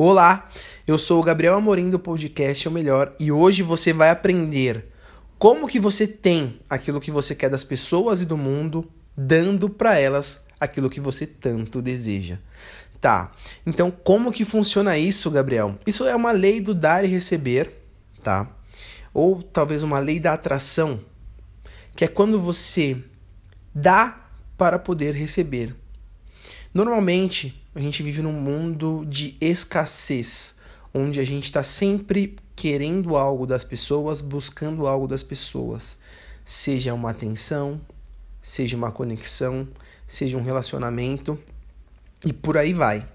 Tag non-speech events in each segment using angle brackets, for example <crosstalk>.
Olá, eu sou o Gabriel Amorim do podcast É o Melhor e hoje você vai aprender como que você tem aquilo que você quer das pessoas e do mundo, dando para elas aquilo que você tanto deseja. Tá. Então, como que funciona isso, Gabriel? Isso é uma lei do dar e receber, tá? Ou talvez uma lei da atração, que é quando você dá para poder receber. Normalmente, a gente vive num mundo de escassez, onde a gente está sempre querendo algo das pessoas, buscando algo das pessoas, seja uma atenção, seja uma conexão, seja um relacionamento e por aí vai.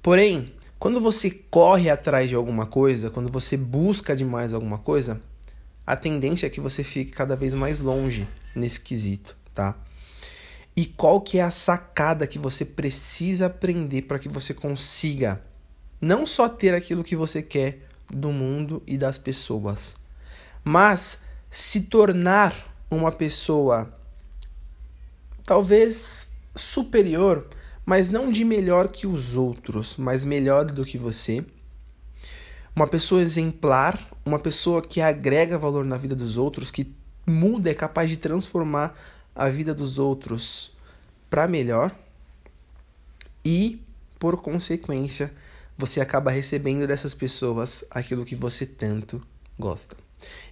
Porém, quando você corre atrás de alguma coisa, quando você busca demais alguma coisa, a tendência é que você fique cada vez mais longe nesse quesito, tá? E qual que é a sacada que você precisa aprender para que você consiga não só ter aquilo que você quer do mundo e das pessoas, mas se tornar uma pessoa talvez superior, mas não de melhor que os outros, mas melhor do que você. Uma pessoa exemplar, uma pessoa que agrega valor na vida dos outros, que muda, é capaz de transformar a vida dos outros para melhor e, por consequência, você acaba recebendo dessas pessoas aquilo que você tanto gosta.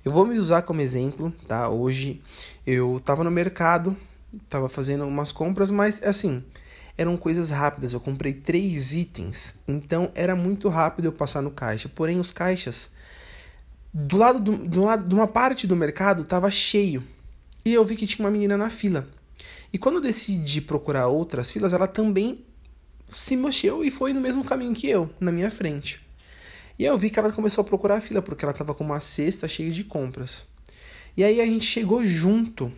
Eu vou me usar como exemplo, tá? Hoje eu estava no mercado, estava fazendo umas compras, mas assim, eram coisas rápidas. Eu comprei três itens, então era muito rápido eu passar no caixa. Porém, os caixas do lado, do, do lado de uma parte do mercado estava cheio e eu vi que tinha uma menina na fila. E quando decidi procurar outras filas, ela também se mexeu e foi no mesmo caminho que eu, na minha frente. E aí eu vi que ela começou a procurar a fila, porque ela estava com uma cesta cheia de compras. E aí a gente chegou junto.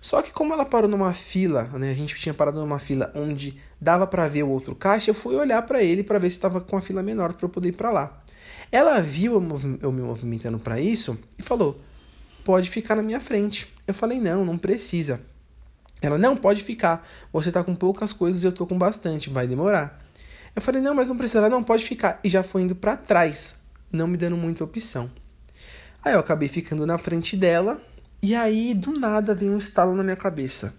Só que como ela parou numa fila, né, a gente tinha parado numa fila onde dava para ver o outro caixa, eu fui olhar para ele para ver se estava com a fila menor para eu poder ir para lá. Ela viu eu me movimentando para isso e falou: "Pode ficar na minha frente". Eu falei: "Não, não precisa". Ela, não, pode ficar. Você tá com poucas coisas e eu tô com bastante, vai demorar. Eu falei, não, mas não precisa. Ela, não, pode ficar. E já foi indo para trás, não me dando muita opção. Aí eu acabei ficando na frente dela, e aí do nada veio um estalo na minha cabeça.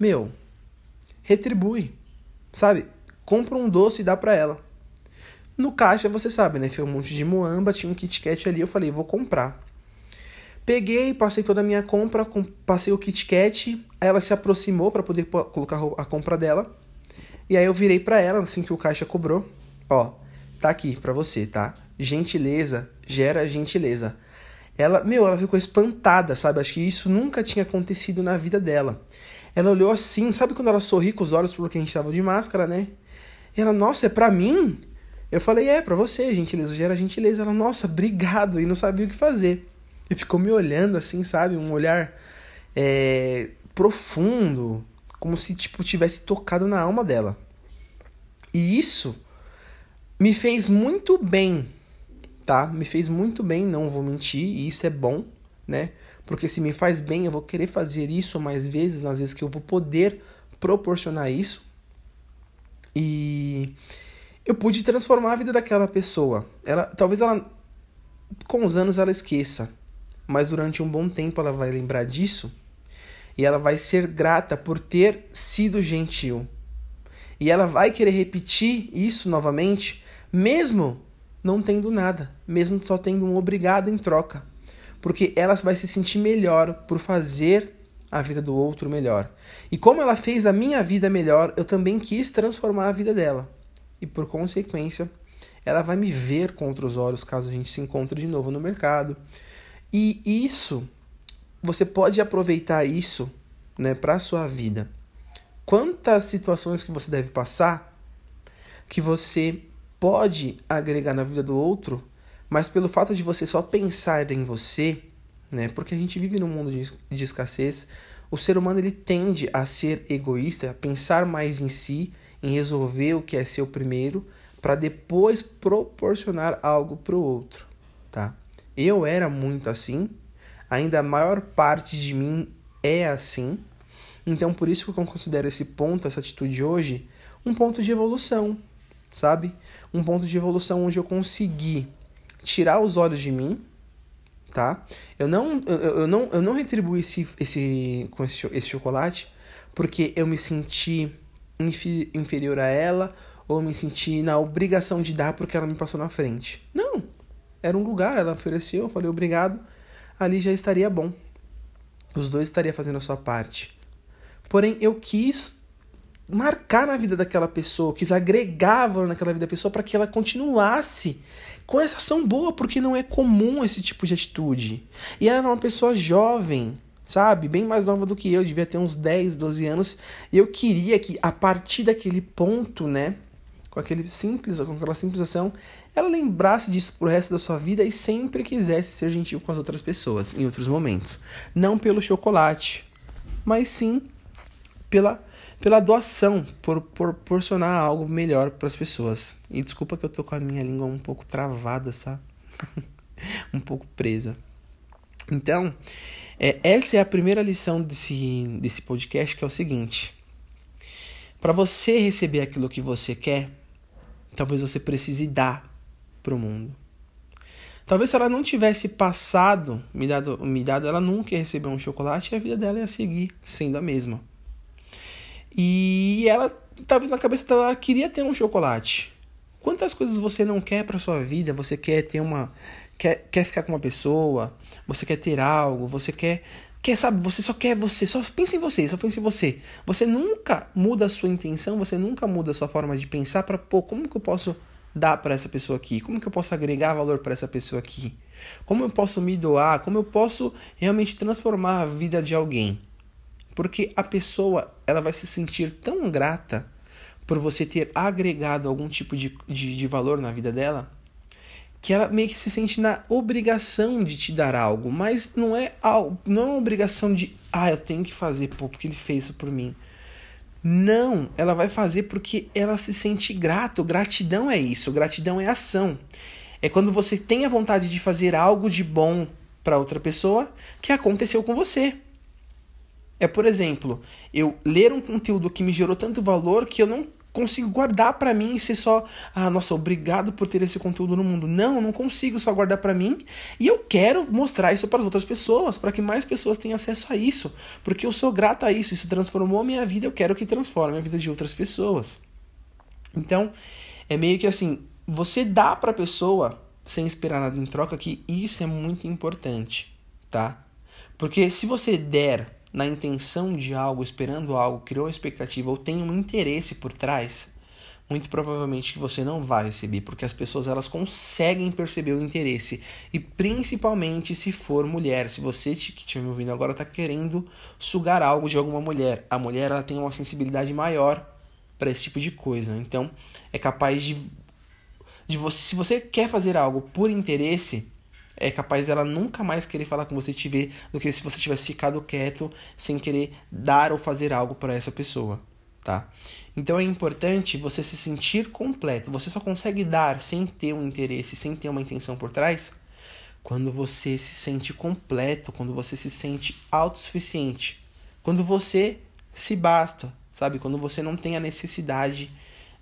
Meu, retribui, sabe? Compra um doce e dá pra ela. No caixa, você sabe, né? Foi um monte de moamba, tinha um Kit Kat ali, eu falei, vou comprar. Peguei, passei toda a minha compra, passei o Kit Kat, ela se aproximou para poder colocar a compra dela. E aí eu virei para ela, assim que o caixa cobrou, ó, tá aqui para você, tá? Gentileza gera gentileza. Ela, meu, ela ficou espantada, sabe? Acho que isso nunca tinha acontecido na vida dela. Ela olhou assim, sabe quando ela sorri com os olhos porque a gente tava de máscara, né? E ela, nossa, é pra mim? Eu falei, é, pra você, gentileza gera gentileza. Ela, nossa, obrigado, e não sabia o que fazer e ficou me olhando assim, sabe? Um olhar é, profundo, como se tipo tivesse tocado na alma dela. E isso me fez muito bem, tá? Me fez muito bem, não vou mentir, e isso é bom, né? Porque se me faz bem, eu vou querer fazer isso mais vezes, nas vezes que eu vou poder proporcionar isso. E eu pude transformar a vida daquela pessoa. Ela, talvez ela com os anos ela esqueça, mas durante um bom tempo ela vai lembrar disso e ela vai ser grata por ter sido gentil. E ela vai querer repetir isso novamente, mesmo não tendo nada, mesmo só tendo um obrigado em troca, porque ela vai se sentir melhor por fazer a vida do outro melhor. E como ela fez a minha vida melhor, eu também quis transformar a vida dela. E por consequência, ela vai me ver com outros olhos caso a gente se encontre de novo no mercado, e isso, você pode aproveitar isso né, para a sua vida. Quantas situações que você deve passar que você pode agregar na vida do outro, mas pelo fato de você só pensar em você, né, porque a gente vive num mundo de, de escassez, o ser humano ele tende a ser egoísta, a pensar mais em si, em resolver o que é seu primeiro, para depois proporcionar algo para o outro, tá? Eu era muito assim, ainda a maior parte de mim é assim. Então, por isso que eu considero esse ponto, essa atitude hoje, um ponto de evolução, sabe? Um ponto de evolução onde eu consegui tirar os olhos de mim, tá? Eu não, eu, eu não, eu não retribuí esse, esse, com esse, esse chocolate porque eu me senti inferior a ela ou me senti na obrigação de dar porque ela me passou na frente. Não. Era um lugar, ela ofereceu, eu falei obrigado, ali já estaria bom. Os dois estariam fazendo a sua parte. Porém, eu quis marcar na vida daquela pessoa, quis agregar valor naquela vida da pessoa para que ela continuasse com essa ação boa, porque não é comum esse tipo de atitude. E ela era uma pessoa jovem, sabe? Bem mais nova do que eu, devia ter uns 10, 12 anos. E eu queria que a partir daquele ponto, né, com aquele simples, com aquela simples ação, ela lembrasse disso pro resto da sua vida e sempre quisesse ser gentil com as outras pessoas em outros momentos. Não pelo chocolate, mas sim pela pela doação, por, por proporcionar algo melhor para as pessoas. E desculpa que eu tô com a minha língua um pouco travada, sabe? <laughs> um pouco presa. Então, é, essa é a primeira lição desse, desse podcast, que é o seguinte. Para você receber aquilo que você quer, talvez você precise dar para o mundo. Talvez se ela não tivesse passado, me dado, me dado, ela nunca ia receber um chocolate e a vida dela ia seguir sendo a mesma. E ela, talvez na cabeça dela, queria ter um chocolate. Quantas coisas você não quer para sua vida? Você quer ter uma quer, quer ficar com uma pessoa, você quer ter algo, você quer quer sabe, você só quer você, só pensa em você, só pensa em você. Você nunca muda a sua intenção, você nunca muda a sua forma de pensar para, pô, como que eu posso dar para essa pessoa aqui? Como que eu posso agregar valor para essa pessoa aqui? Como eu posso me doar? Como eu posso realmente transformar a vida de alguém? Porque a pessoa ela vai se sentir tão grata por você ter agregado algum tipo de, de, de valor na vida dela que ela meio que se sente na obrigação de te dar algo, mas não é algo, não é uma obrigação de ah, eu tenho que fazer, pô, porque ele fez isso por mim. Não, ela vai fazer porque ela se sente grato. Gratidão é isso, gratidão é ação. É quando você tem a vontade de fazer algo de bom para outra pessoa que aconteceu com você. É, por exemplo, eu ler um conteúdo que me gerou tanto valor que eu não consigo guardar para mim e ser só, ah, nossa, obrigado por ter esse conteúdo no mundo. Não, eu não consigo só guardar para mim e eu quero mostrar isso para as outras pessoas, para que mais pessoas tenham acesso a isso, porque eu sou grato a isso, isso transformou a minha vida, eu quero que transforme a vida de outras pessoas. Então, é meio que assim, você dá para a pessoa sem esperar nada em troca que isso é muito importante, tá? Porque se você der na intenção de algo, esperando algo, criou expectativa ou tem um interesse por trás, muito provavelmente você não vai receber, porque as pessoas elas conseguem perceber o interesse. E principalmente se for mulher, se você que estiver me ouvindo agora está querendo sugar algo de alguma mulher, a mulher ela tem uma sensibilidade maior para esse tipo de coisa, então é capaz de, de você, se você quer fazer algo por interesse é capaz dela nunca mais querer falar com você te ver do que se você tivesse ficado quieto sem querer dar ou fazer algo para essa pessoa, tá? Então é importante você se sentir completo. Você só consegue dar sem ter um interesse, sem ter uma intenção por trás, quando você se sente completo, quando você se sente autossuficiente, quando você se basta, sabe? Quando você não tem a necessidade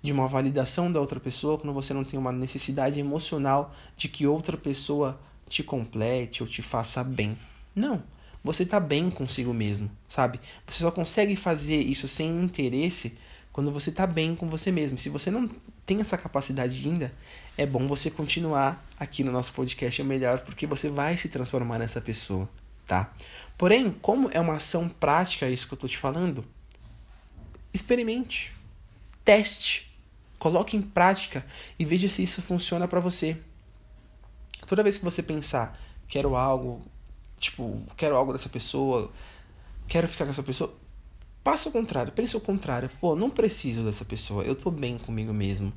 de uma validação da outra pessoa, quando você não tem uma necessidade emocional de que outra pessoa te complete ou te faça bem. Não. Você tá bem consigo mesmo, sabe? Você só consegue fazer isso sem interesse quando você tá bem com você mesmo. Se você não tem essa capacidade ainda, é bom você continuar aqui no nosso podcast é melhor porque você vai se transformar nessa pessoa, tá? Porém, como é uma ação prática isso que eu tô te falando, experimente, teste, coloque em prática e veja se isso funciona para você. Toda vez que você pensar, quero algo, tipo, quero algo dessa pessoa, quero ficar com essa pessoa, passa o contrário, pense o contrário. Pô, não preciso dessa pessoa, eu tô bem comigo mesmo.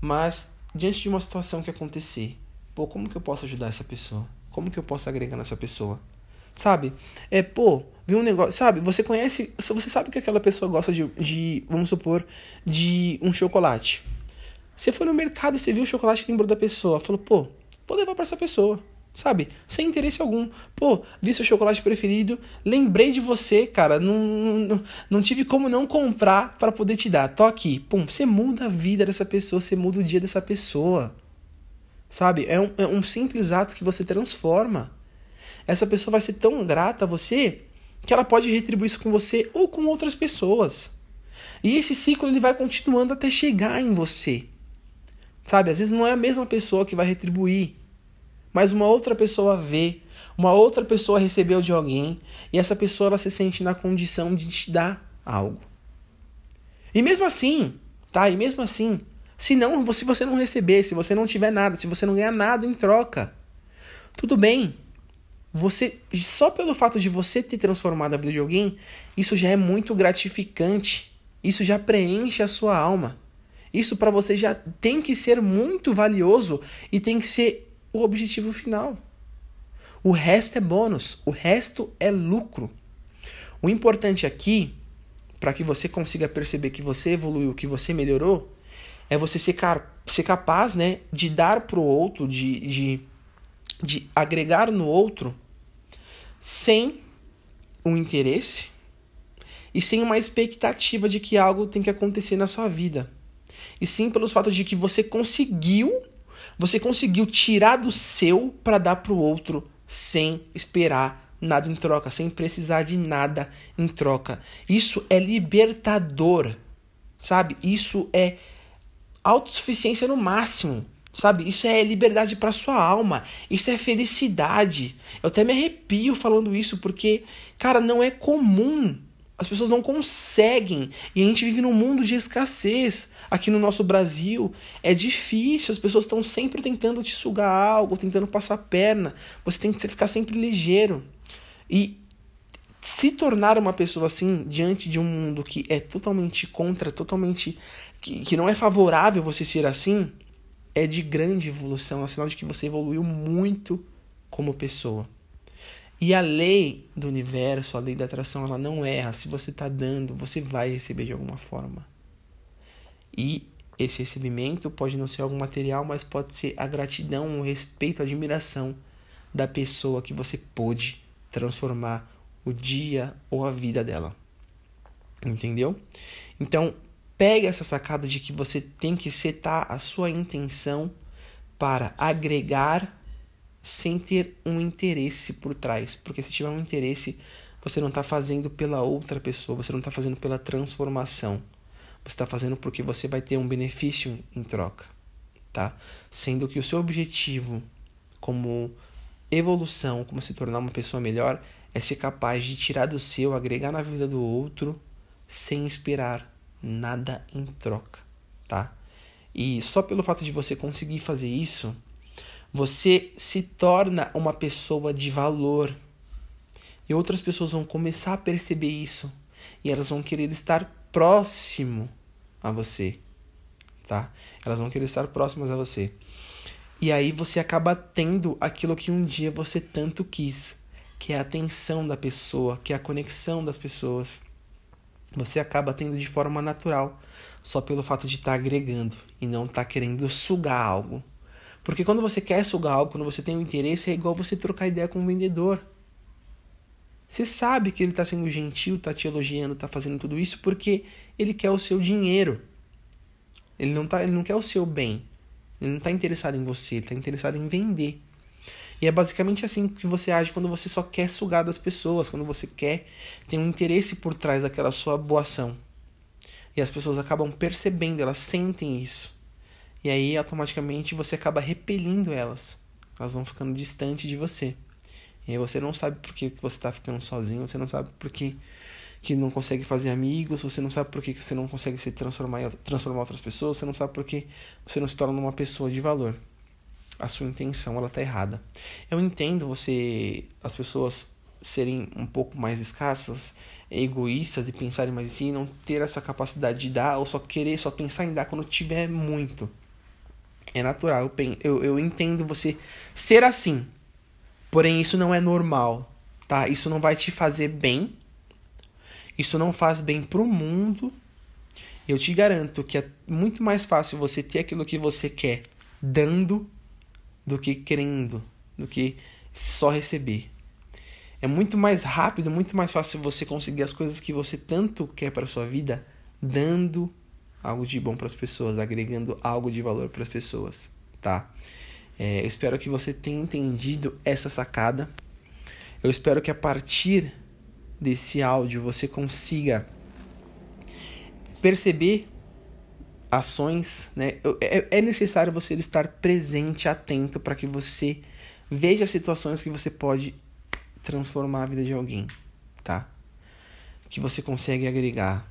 Mas, diante de uma situação que acontecer, pô, como que eu posso ajudar essa pessoa? Como que eu posso agregar nessa pessoa? Sabe? É, pô, viu um negócio. Sabe, você conhece. Você sabe que aquela pessoa gosta de, de vamos supor, de um chocolate. Você foi no mercado e você viu o chocolate e lembrou da pessoa. Falou, pô, vou levar para essa pessoa. Sabe? Sem interesse algum. Pô, vi seu chocolate preferido, lembrei de você, cara. Não, não, não tive como não comprar para poder te dar. Tô aqui. Pum, você muda a vida dessa pessoa, você muda o dia dessa pessoa. Sabe? É um, é um simples ato que você transforma. Essa pessoa vai ser tão grata a você que ela pode retribuir isso com você ou com outras pessoas. E esse ciclo ele vai continuando até chegar em você. Sabe? Às vezes não é a mesma pessoa que vai retribuir mas uma outra pessoa vê, uma outra pessoa recebeu de alguém e essa pessoa ela se sente na condição de te dar algo. E mesmo assim, tá? E mesmo assim, se não, se você não receber, se você não tiver nada, se você não ganhar nada em troca, tudo bem. Você só pelo fato de você ter transformado a vida de alguém, isso já é muito gratificante. Isso já preenche a sua alma. Isso para você já tem que ser muito valioso e tem que ser o objetivo final. O resto é bônus, o resto é lucro. O importante aqui, para que você consiga perceber que você evoluiu, que você melhorou, é você ser, ser capaz né, de dar para o outro, de, de, de agregar no outro, sem um interesse e sem uma expectativa de que algo tem que acontecer na sua vida. E sim pelos fatos de que você conseguiu você conseguiu tirar do seu para dar para o outro sem esperar nada em troca, sem precisar de nada em troca. Isso é libertador, sabe? Isso é autossuficiência no máximo, sabe? Isso é liberdade para sua alma, isso é felicidade. Eu até me arrepio falando isso porque, cara, não é comum. As pessoas não conseguem e a gente vive num mundo de escassez aqui no nosso Brasil é difícil, as pessoas estão sempre tentando te sugar algo, tentando passar a perna. Você tem que ficar sempre ligeiro. E se tornar uma pessoa assim diante de um mundo que é totalmente contra, totalmente que, que não é favorável você ser assim, é de grande evolução, é um sinal de que você evoluiu muito como pessoa. E a lei do universo, a lei da atração, ela não erra. Se você está dando, você vai receber de alguma forma. E esse recebimento pode não ser algo material, mas pode ser a gratidão, o respeito, a admiração da pessoa que você pôde transformar o dia ou a vida dela. Entendeu? Então, pega essa sacada de que você tem que setar a sua intenção para agregar sem ter um interesse por trás. Porque se tiver um interesse, você não está fazendo pela outra pessoa, você não está fazendo pela transformação. Você está fazendo porque você vai ter um benefício em troca, tá? Sendo que o seu objetivo como evolução, como se tornar uma pessoa melhor, é ser capaz de tirar do seu, agregar na vida do outro, sem esperar nada em troca, tá? E só pelo fato de você conseguir fazer isso, você se torna uma pessoa de valor. E outras pessoas vão começar a perceber isso. E elas vão querer estar próximo a você, tá? Elas vão querer estar próximas a você. E aí você acaba tendo aquilo que um dia você tanto quis, que é a atenção da pessoa, que é a conexão das pessoas. Você acaba tendo de forma natural, só pelo fato de estar tá agregando e não estar tá querendo sugar algo. Porque quando você quer sugar algo, quando você tem um interesse, é igual você trocar ideia com um vendedor. Você sabe que ele está sendo gentil, está te elogiando, está fazendo tudo isso porque ele quer o seu dinheiro. Ele não, tá, ele não quer o seu bem. Ele não está interessado em você, ele está interessado em vender. E é basicamente assim que você age quando você só quer sugar das pessoas, quando você quer, tem um interesse por trás daquela sua boa ação. E as pessoas acabam percebendo, elas sentem isso. E aí automaticamente você acaba repelindo elas. Elas vão ficando distante de você. E aí você não sabe por que você está ficando sozinho, você não sabe por que, que não consegue fazer amigos, você não sabe por que você não consegue se transformar, transformar outras pessoas, você não sabe por que você não se torna uma pessoa de valor. A sua intenção ela tá errada. Eu entendo você as pessoas serem um pouco mais escassas, egoístas e pensarem mais em si, não ter essa capacidade de dar ou só querer, só pensar em dar quando tiver muito. É natural, eu, eu, eu entendo você ser assim, Porém, isso não é normal, tá? Isso não vai te fazer bem. Isso não faz bem pro mundo. Eu te garanto que é muito mais fácil você ter aquilo que você quer dando do que querendo. do que só receber. É muito mais rápido, muito mais fácil você conseguir as coisas que você tanto quer para sua vida dando algo de bom para as pessoas, agregando algo de valor para as pessoas, tá? É, eu espero que você tenha entendido essa sacada. Eu espero que a partir desse áudio você consiga perceber ações, né? É, é necessário você estar presente, atento, para que você veja situações que você pode transformar a vida de alguém, tá? Que você consegue agregar.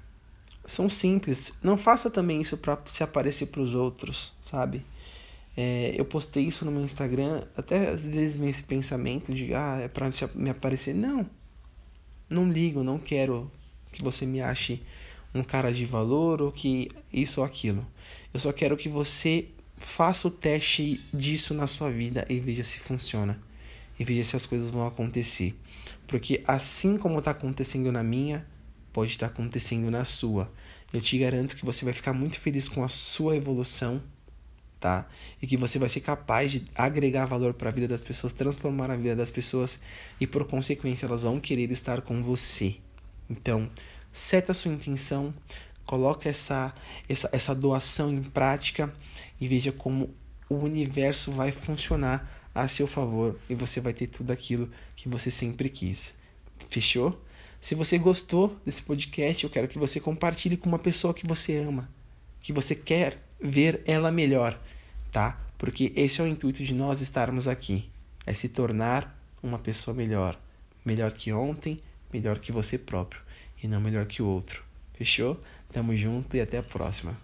São simples. Não faça também isso para se aparecer para os outros, sabe? É, eu postei isso no meu Instagram, até às vezes esse pensamento de ah, é para me aparecer. Não. Não ligo, não quero que você me ache um cara de valor ou que isso ou aquilo. Eu só quero que você faça o teste disso na sua vida e veja se funciona. E veja se as coisas vão acontecer. Porque assim como está acontecendo na minha, pode estar acontecendo na sua. Eu te garanto que você vai ficar muito feliz com a sua evolução, tá? E que você vai ser capaz de agregar valor para a vida das pessoas, transformar a vida das pessoas e por consequência elas vão querer estar com você. Então, seta a sua intenção, coloca essa, essa, essa doação em prática e veja como o universo vai funcionar a seu favor e você vai ter tudo aquilo que você sempre quis. Fechou? Se você gostou desse podcast, eu quero que você compartilhe com uma pessoa que você ama, que você quer ver ela melhor, tá? Porque esse é o intuito de nós estarmos aqui, é se tornar uma pessoa melhor, melhor que ontem, melhor que você próprio e não melhor que o outro. Fechou? Tamo junto e até a próxima.